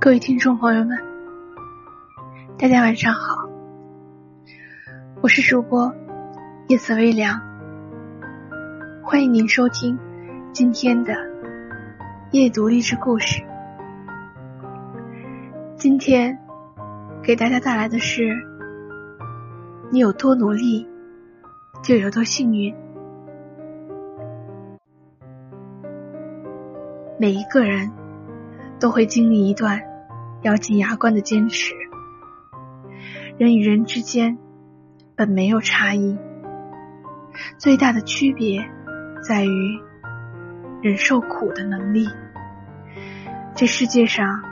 各位听众朋友们，大家晚上好，我是主播夜色微凉，欢迎您收听今天的夜读励志故事。今天给大家带来的是：你有多努力，就有多幸运。每一个人都会经历一段。咬紧牙关的坚持。人与人之间本没有差异，最大的区别在于忍受苦的能力。这世界上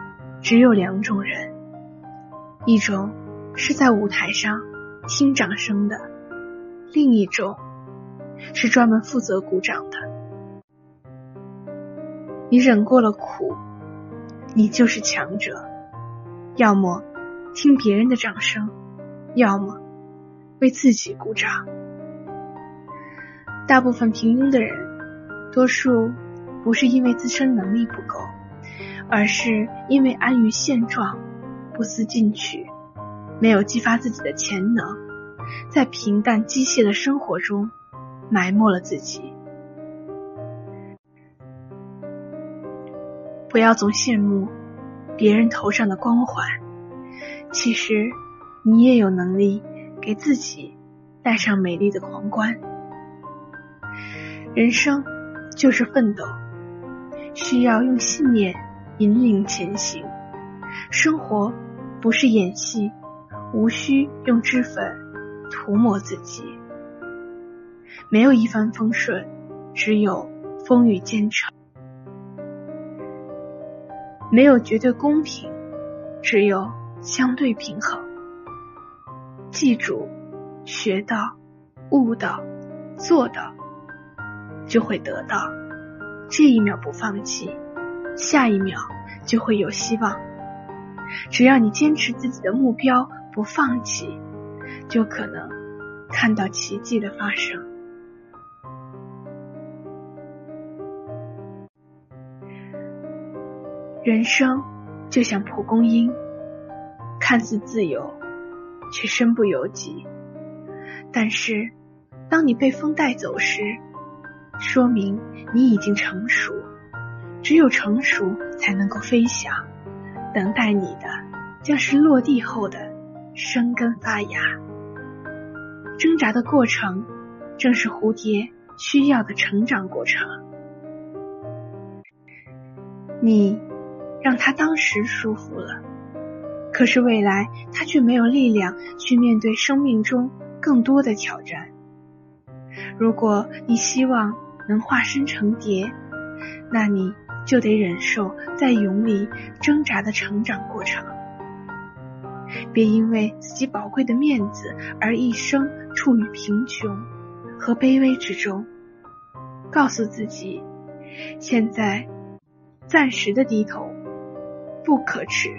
只有两种人，一种是在舞台上听掌声的，另一种是专门负责鼓掌的。你忍过了苦，你就是强者。要么听别人的掌声，要么为自己鼓掌。大部分平庸的人，多数不是因为自身能力不够，而是因为安于现状，不思进取，没有激发自己的潜能，在平淡机械的生活中埋没了自己。不要总羡慕。别人头上的光环，其实你也有能力给自己戴上美丽的皇冠。人生就是奋斗，需要用信念引领前行。生活不是演戏，无需用脂粉涂抹自己。没有一帆风顺，只有风雨兼程。没有绝对公平，只有相对平衡。记住，学到、悟到、做到，就会得到。这一秒不放弃，下一秒就会有希望。只要你坚持自己的目标，不放弃，就可能看到奇迹的发生。人生就像蒲公英，看似自由，却身不由己。但是，当你被风带走时，说明你已经成熟。只有成熟才能够飞翔，等待你的将是落地后的生根发芽。挣扎的过程，正是蝴蝶需要的成长过程。你。让他当时舒服了，可是未来他却没有力量去面对生命中更多的挑战。如果你希望能化身成蝶，那你就得忍受在蛹里挣扎的成长过程。别因为自己宝贵的面子而一生处于贫穷和卑微之中。告诉自己，现在暂时的低头。不可耻，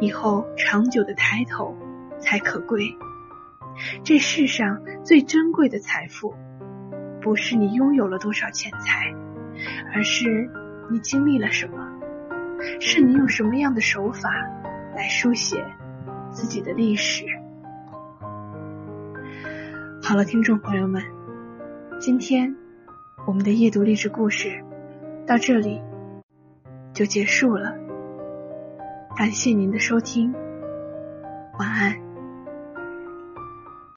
以后长久的抬头才可贵。这世上最珍贵的财富，不是你拥有了多少钱财，而是你经历了什么，是你用什么样的手法来书写自己的历史。好了，听众朋友们，今天我们的夜读励志故事到这里就结束了。感谢您的收听，晚安。